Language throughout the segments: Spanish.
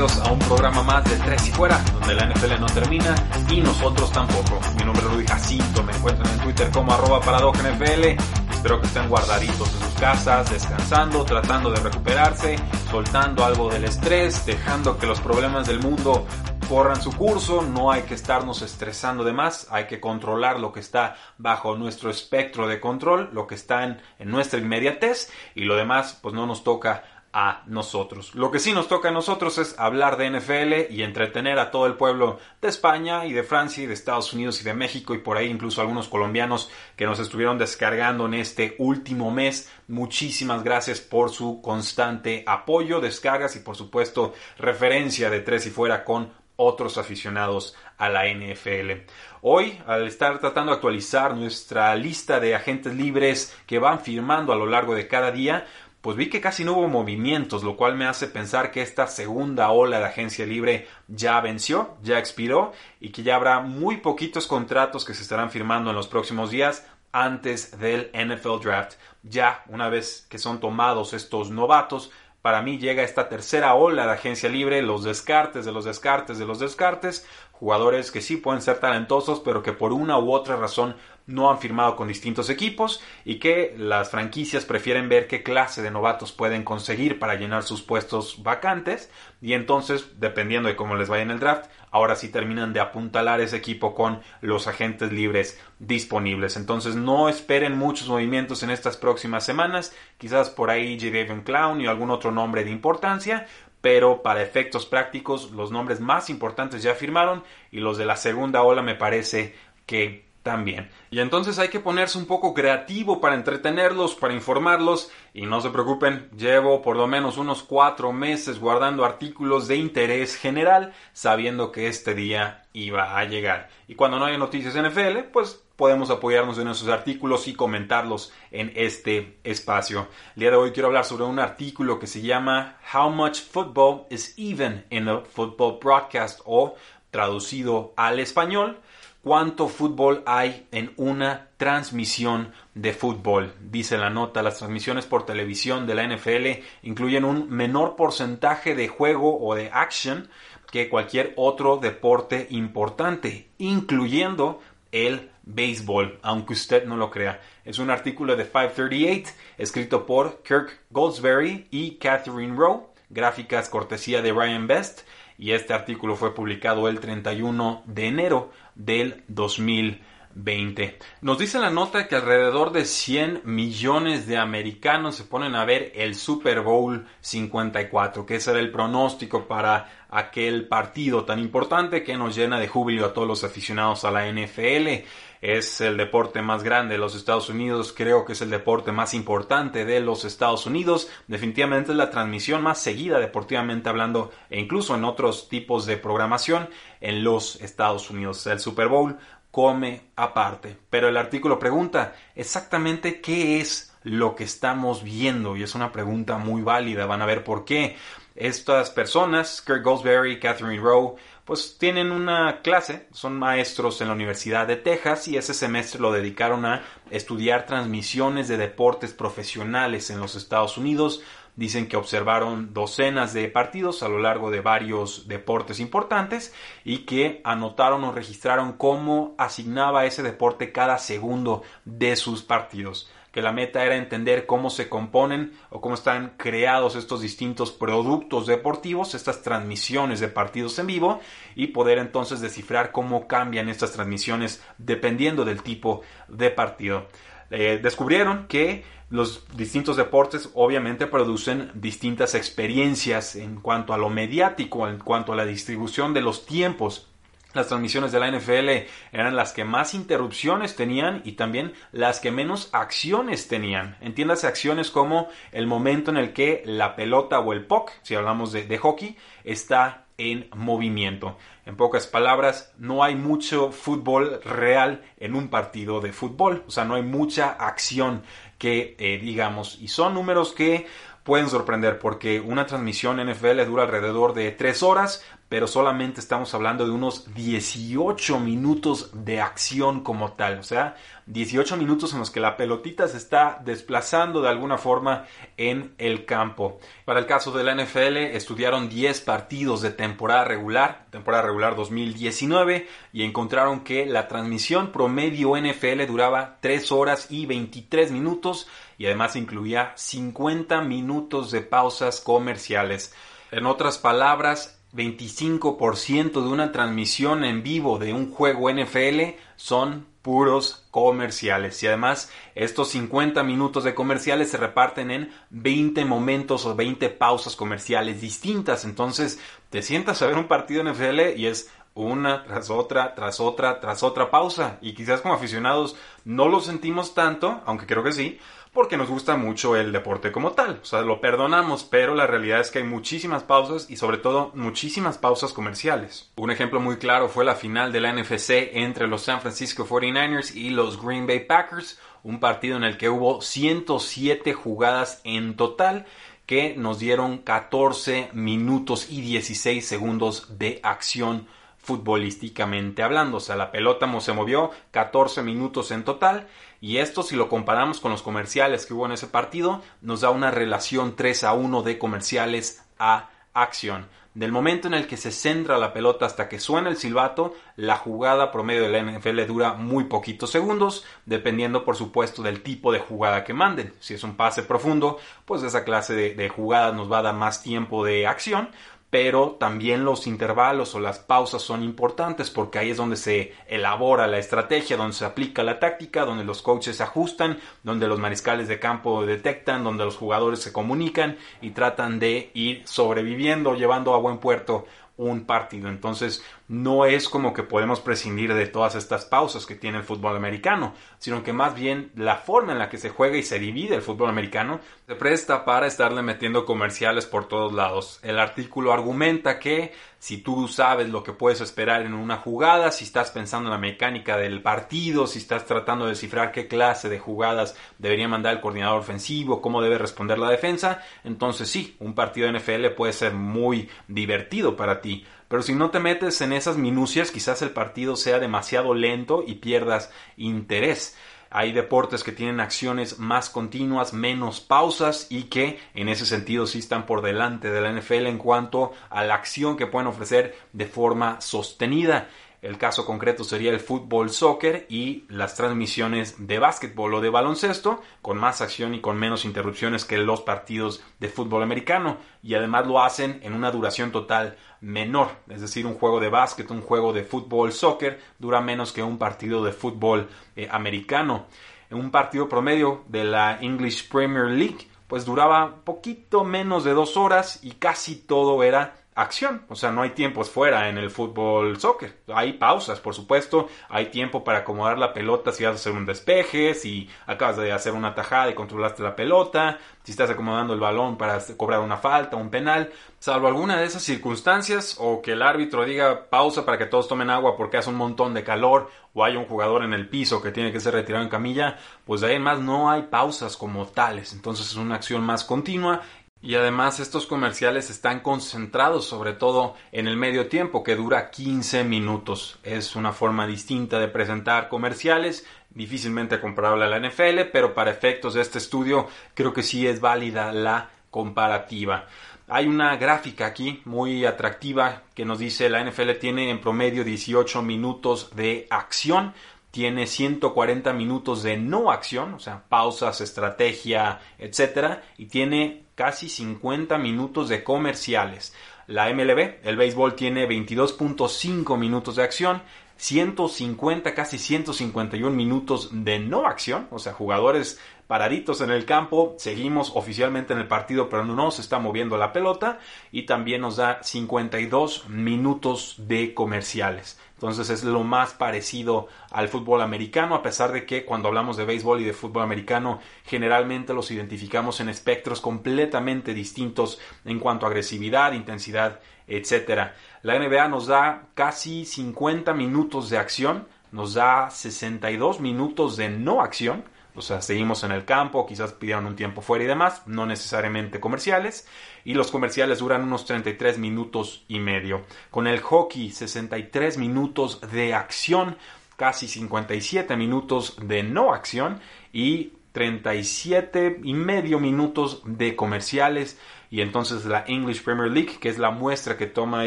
A un programa más de Tres y Fuera, donde la NFL no termina y nosotros tampoco. Mi nombre es Rudy Jacinto, me encuentran en Twitter como arroba NFL. Espero que estén guardaditos en sus casas, descansando, tratando de recuperarse, soltando algo del estrés, dejando que los problemas del mundo corran su curso, no hay que estarnos estresando de más, hay que controlar lo que está bajo nuestro espectro de control, lo que está en, en nuestra inmediatez y lo demás pues no nos toca a nosotros. Lo que sí nos toca a nosotros es hablar de NFL y entretener a todo el pueblo de España y de Francia y de Estados Unidos y de México y por ahí incluso algunos colombianos que nos estuvieron descargando en este último mes. Muchísimas gracias por su constante apoyo, descargas y por supuesto referencia de tres y fuera con otros aficionados a la NFL. Hoy, al estar tratando de actualizar nuestra lista de agentes libres que van firmando a lo largo de cada día, pues vi que casi no hubo movimientos, lo cual me hace pensar que esta segunda ola de agencia libre ya venció, ya expiró y que ya habrá muy poquitos contratos que se estarán firmando en los próximos días antes del NFL Draft. Ya una vez que son tomados estos novatos, para mí llega esta tercera ola de agencia libre, los descartes de los descartes de los descartes, jugadores que sí pueden ser talentosos, pero que por una u otra razón no han firmado con distintos equipos y que las franquicias prefieren ver qué clase de novatos pueden conseguir para llenar sus puestos vacantes. Y entonces, dependiendo de cómo les vaya en el draft, ahora sí terminan de apuntalar ese equipo con los agentes libres disponibles. Entonces no esperen muchos movimientos en estas próximas semanas, quizás por ahí J. Clown y algún otro nombre de importancia, pero para efectos prácticos los nombres más importantes ya firmaron y los de la segunda ola me parece que también. Y entonces hay que ponerse un poco creativo para entretenerlos, para informarlos y no se preocupen, llevo por lo menos unos cuatro meses guardando artículos de interés general sabiendo que este día iba a llegar. Y cuando no hay noticias NFL, pues podemos apoyarnos en esos artículos y comentarlos en este espacio. El día de hoy quiero hablar sobre un artículo que se llama How Much Football is Even in a Football Broadcast o traducido al español cuánto fútbol hay en una transmisión de fútbol. Dice la nota, las transmisiones por televisión de la NFL incluyen un menor porcentaje de juego o de action que cualquier otro deporte importante, incluyendo el béisbol, aunque usted no lo crea. Es un artículo de 538 escrito por Kirk Goldsberry y Catherine Rowe, gráficas cortesía de Ryan Best, y este artículo fue publicado el 31 de enero del 2020. Nos dice la nota que alrededor de 100 millones de americanos se ponen a ver el Super Bowl 54, que ese era el pronóstico para aquel partido tan importante que nos llena de júbilo a todos los aficionados a la NFL. Es el deporte más grande de los Estados Unidos, creo que es el deporte más importante de los Estados Unidos. Definitivamente es la transmisión más seguida deportivamente hablando e incluso en otros tipos de programación en los Estados Unidos. El Super Bowl come aparte. Pero el artículo pregunta exactamente qué es lo que estamos viendo y es una pregunta muy válida. Van a ver por qué. Estas personas, Kirk Goldsberry, Catherine Rowe, pues tienen una clase, son maestros en la Universidad de Texas y ese semestre lo dedicaron a estudiar transmisiones de deportes profesionales en los Estados Unidos. Dicen que observaron docenas de partidos a lo largo de varios deportes importantes y que anotaron o registraron cómo asignaba ese deporte cada segundo de sus partidos. Que la meta era entender cómo se componen o cómo están creados estos distintos productos deportivos, estas transmisiones de partidos en vivo y poder entonces descifrar cómo cambian estas transmisiones dependiendo del tipo de partido. Eh, descubrieron que los distintos deportes obviamente producen distintas experiencias en cuanto a lo mediático, en cuanto a la distribución de los tiempos. Las transmisiones de la NFL eran las que más interrupciones tenían y también las que menos acciones tenían. Entiéndase acciones como el momento en el que la pelota o el puck, si hablamos de, hockey, está en movimiento. En pocas palabras, no hay mucho fútbol real en un partido de fútbol. O sea, no hay mucha acción que eh, digamos. Y son números que pueden sorprender porque una transmisión NFL dura alrededor de 3 horas, pero solamente estamos hablando de unos 18 minutos de acción como tal. O sea, 18 minutos en los que la pelotita se está desplazando de alguna forma en el campo. Para el caso de la NFL, estudiaron 10 partidos de temporada regular, temporada regular 2019, y encontraron que la transmisión promedio NFL duraba 3 horas y 23 minutos y además incluía 50 minutos de pausas comerciales. En otras palabras, 25% de una transmisión en vivo de un juego NFL son puros comerciales. Y además estos 50 minutos de comerciales se reparten en 20 momentos o 20 pausas comerciales distintas. Entonces te sientas a ver un partido NFL y es una tras otra, tras otra, tras otra pausa. Y quizás como aficionados no lo sentimos tanto, aunque creo que sí, porque nos gusta mucho el deporte como tal. O sea, lo perdonamos, pero la realidad es que hay muchísimas pausas y sobre todo muchísimas pausas comerciales. Un ejemplo muy claro fue la final de la NFC entre los San Francisco 49ers y los Green Bay Packers, un partido en el que hubo 107 jugadas en total que nos dieron 14 minutos y 16 segundos de acción futbolísticamente hablando. O sea, la pelota se movió 14 minutos en total y esto si lo comparamos con los comerciales que hubo en ese partido, nos da una relación 3 a 1 de comerciales a acción. Del momento en el que se centra la pelota hasta que suena el silbato, la jugada promedio de la NFL dura muy poquitos segundos, dependiendo por supuesto del tipo de jugada que manden. Si es un pase profundo, pues esa clase de, de jugadas nos va a dar más tiempo de acción pero también los intervalos o las pausas son importantes porque ahí es donde se elabora la estrategia, donde se aplica la táctica, donde los coaches se ajustan, donde los mariscales de campo detectan, donde los jugadores se comunican y tratan de ir sobreviviendo, llevando a buen puerto un partido. Entonces, no es como que podemos prescindir de todas estas pausas que tiene el fútbol americano, sino que más bien la forma en la que se juega y se divide el fútbol americano se presta para estarle metiendo comerciales por todos lados. El artículo argumenta que si tú sabes lo que puedes esperar en una jugada, si estás pensando en la mecánica del partido, si estás tratando de descifrar qué clase de jugadas debería mandar el coordinador ofensivo, cómo debe responder la defensa, entonces sí, un partido de NFL puede ser muy divertido para ti. Pero si no te metes en esas minucias, quizás el partido sea demasiado lento y pierdas interés. Hay deportes que tienen acciones más continuas, menos pausas y que en ese sentido sí están por delante de la NFL en cuanto a la acción que pueden ofrecer de forma sostenida. El caso concreto sería el fútbol soccer y las transmisiones de básquetbol o de baloncesto con más acción y con menos interrupciones que los partidos de fútbol americano y además lo hacen en una duración total menor, es decir, un juego de básquet, un juego de fútbol soccer dura menos que un partido de fútbol eh, americano. Un partido promedio de la English Premier League pues duraba poquito menos de dos horas y casi todo era acción, o sea, no hay tiempos fuera en el fútbol soccer, hay pausas, por supuesto, hay tiempo para acomodar la pelota si vas a hacer un despeje, si acabas de hacer una tajada y controlaste la pelota, si estás acomodando el balón para cobrar una falta, un penal, salvo alguna de esas circunstancias o que el árbitro diga pausa para que todos tomen agua porque hace un montón de calor o hay un jugador en el piso que tiene que ser retirado en camilla, pues de ahí en más no hay pausas como tales, entonces es una acción más continua y además estos comerciales están concentrados sobre todo en el medio tiempo que dura 15 minutos. Es una forma distinta de presentar comerciales, difícilmente comparable a la NFL, pero para efectos de este estudio creo que sí es válida la comparativa. Hay una gráfica aquí muy atractiva que nos dice la NFL tiene en promedio 18 minutos de acción tiene 140 minutos de no acción, o sea, pausas, estrategia, etcétera, y tiene casi 50 minutos de comerciales. La MLB, el béisbol, tiene 22.5 minutos de acción 150, casi 151 minutos de no acción, o sea, jugadores paraditos en el campo, seguimos oficialmente en el partido, pero no se está moviendo la pelota y también nos da 52 minutos de comerciales. Entonces es lo más parecido al fútbol americano, a pesar de que cuando hablamos de béisbol y de fútbol americano, generalmente los identificamos en espectros completamente distintos en cuanto a agresividad, intensidad, etc. La NBA nos da casi 50 minutos de acción, nos da 62 minutos de no acción, o sea, seguimos en el campo, quizás pidieron un tiempo fuera y demás, no necesariamente comerciales. Y los comerciales duran unos 33 minutos y medio. Con el hockey, 63 minutos de acción, casi 57 minutos de no acción y 37 y medio minutos de comerciales. Y entonces la English Premier League, que es la muestra que toma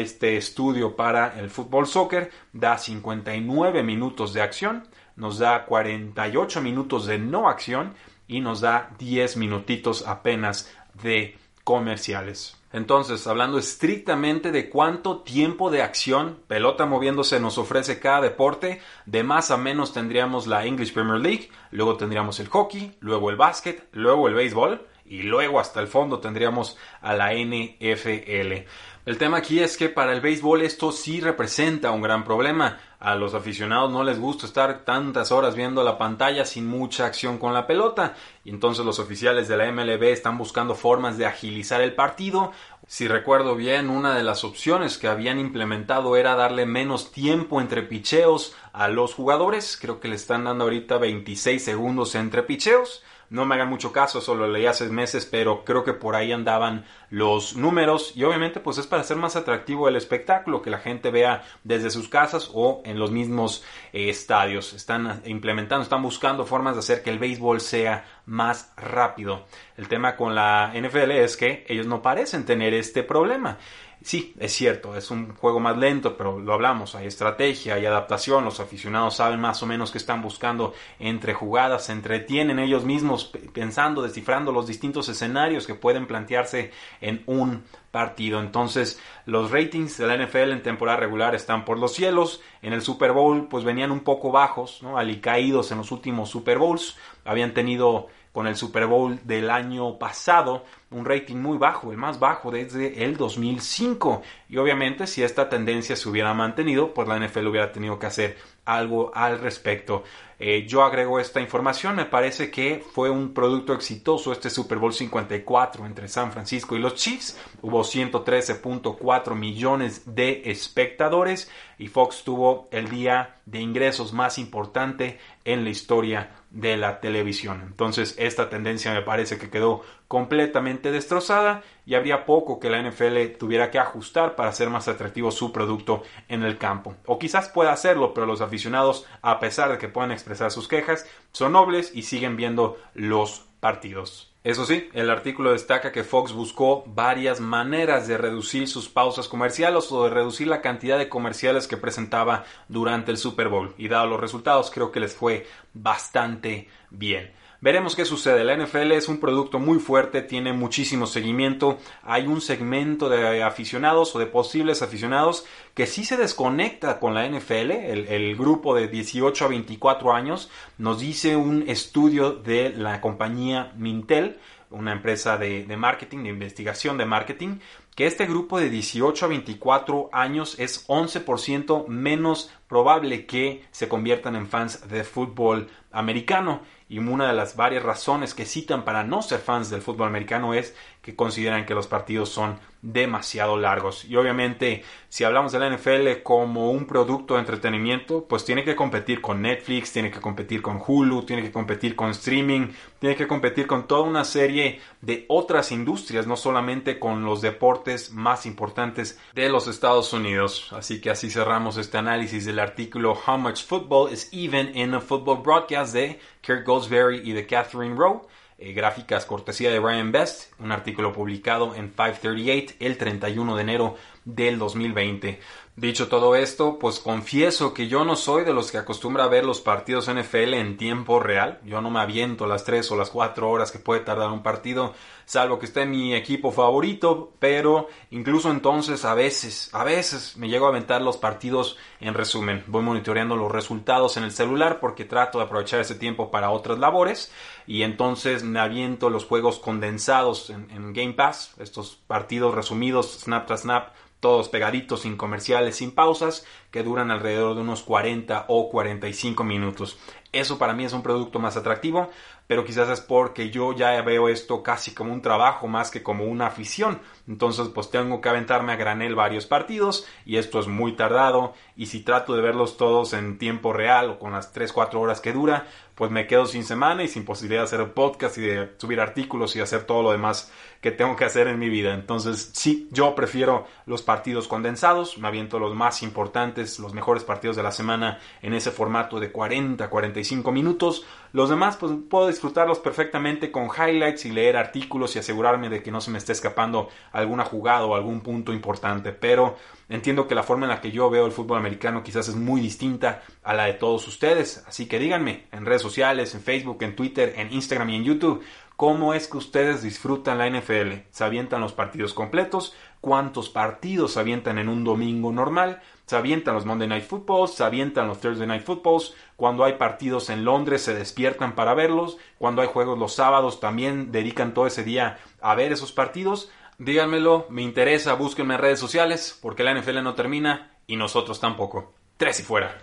este estudio para el fútbol soccer, da 59 minutos de acción nos da 48 minutos de no acción y nos da 10 minutitos apenas de comerciales. Entonces, hablando estrictamente de cuánto tiempo de acción, pelota moviéndose nos ofrece cada deporte, de más a menos tendríamos la English Premier League, luego tendríamos el hockey, luego el básquet, luego el béisbol y luego hasta el fondo tendríamos a la NFL. El tema aquí es que para el béisbol esto sí representa un gran problema. A los aficionados no les gusta estar tantas horas viendo la pantalla sin mucha acción con la pelota. Entonces los oficiales de la MLB están buscando formas de agilizar el partido. Si recuerdo bien, una de las opciones que habían implementado era darle menos tiempo entre picheos a los jugadores. Creo que le están dando ahorita 26 segundos entre picheos. No me hagan mucho caso, eso lo leí hace meses, pero creo que por ahí andaban los números y obviamente pues es para hacer más atractivo el espectáculo, que la gente vea desde sus casas o en los mismos eh, estadios. Están implementando, están buscando formas de hacer que el béisbol sea más rápido. El tema con la NFL es que ellos no parecen tener este problema. Sí, es cierto, es un juego más lento, pero lo hablamos, hay estrategia, hay adaptación, los aficionados saben más o menos qué están buscando entre jugadas, se entretienen ellos mismos pensando, descifrando los distintos escenarios que pueden plantearse en un partido. Entonces, los ratings de la NFL en temporada regular están por los cielos. En el Super Bowl, pues venían un poco bajos, ¿no? Alicaídos en los últimos Super Bowls. Habían tenido con el Super Bowl del año pasado, un rating muy bajo, el más bajo desde el 2005. Y obviamente si esta tendencia se hubiera mantenido, pues la NFL hubiera tenido que hacer algo al respecto. Eh, yo agrego esta información, me parece que fue un producto exitoso este Super Bowl 54 entre San Francisco y los Chiefs. Hubo 113.4 millones de espectadores y Fox tuvo el día de ingresos más importante en la historia de la televisión. Entonces esta tendencia me parece que quedó completamente destrozada y habría poco que la NFL tuviera que ajustar para hacer más atractivo su producto en el campo. O quizás pueda hacerlo, pero los aficionados, a pesar de que puedan expresar sus quejas, son nobles y siguen viendo los partidos. Eso sí, el artículo destaca que Fox buscó varias maneras de reducir sus pausas comerciales o de reducir la cantidad de comerciales que presentaba durante el Super Bowl. Y dado los resultados, creo que les fue bastante bien. Veremos qué sucede. La NFL es un producto muy fuerte, tiene muchísimo seguimiento. Hay un segmento de aficionados o de posibles aficionados que sí se desconecta con la NFL. El, grupo de 18 a 24 años nos dice un estudio de la compañía Mintel, una empresa de, de marketing, de investigación de marketing, que este grupo de 18 a 24 años es 11% menos probable que se conviertan en fans de fútbol americano y una de las varias razones que citan para no ser fans del fútbol americano es que consideran que los partidos son demasiado largos. Y obviamente, si hablamos de la NFL como un producto de entretenimiento, pues tiene que competir con Netflix, tiene que competir con Hulu, tiene que competir con streaming, tiene que competir con toda una serie de otras industrias, no solamente con los deportes más importantes de los Estados Unidos. Así que así cerramos este análisis del artículo How Much Football is Even in a Football Broadcast de Kirk Goldsberry y de Catherine Rowe. Eh, gráficas cortesía de Brian Best, un artículo publicado en 538 el 31 de enero del 2020. Dicho todo esto, pues confieso que yo no soy de los que acostumbra a ver los partidos NFL en tiempo real. Yo no me aviento las 3 o las 4 horas que puede tardar un partido, salvo que esté mi equipo favorito, pero incluso entonces a veces, a veces me llego a aventar los partidos en resumen. Voy monitoreando los resultados en el celular porque trato de aprovechar ese tiempo para otras labores y entonces me aviento los juegos condensados en, en Game Pass, estos partidos resumidos snap tras snap todos pegaditos, sin comerciales, sin pausas, que duran alrededor de unos 40 o 45 minutos. Eso para mí es un producto más atractivo, pero quizás es porque yo ya veo esto casi como un trabajo más que como una afición. Entonces pues tengo que aventarme a granel varios partidos y esto es muy tardado y si trato de verlos todos en tiempo real o con las 3-4 horas que dura, pues me quedo sin semana y sin posibilidad de hacer podcast y de subir artículos y hacer todo lo demás que tengo que hacer en mi vida. Entonces, sí, yo prefiero los partidos condensados, me aviento los más importantes, los mejores partidos de la semana en ese formato de 40, 45 minutos. Los demás, pues puedo disfrutarlos perfectamente con highlights y leer artículos y asegurarme de que no se me esté escapando alguna jugada o algún punto importante. Pero entiendo que la forma en la que yo veo el fútbol americano quizás es muy distinta a la de todos ustedes. Así que díganme en redes sociales, en Facebook, en Twitter, en Instagram y en YouTube cómo es que ustedes disfrutan la NFL. ¿Se avientan los partidos completos? ¿Cuántos partidos se avientan en un domingo normal? ¿Se avientan los Monday Night Footballs? ¿Se avientan los Thursday Night Footballs? Cuando hay partidos en Londres se despiertan para verlos. Cuando hay juegos los sábados también dedican todo ese día a ver esos partidos. Díganmelo, me interesa, búsquenme en redes sociales porque la NFL no termina y nosotros tampoco. Tres y fuera.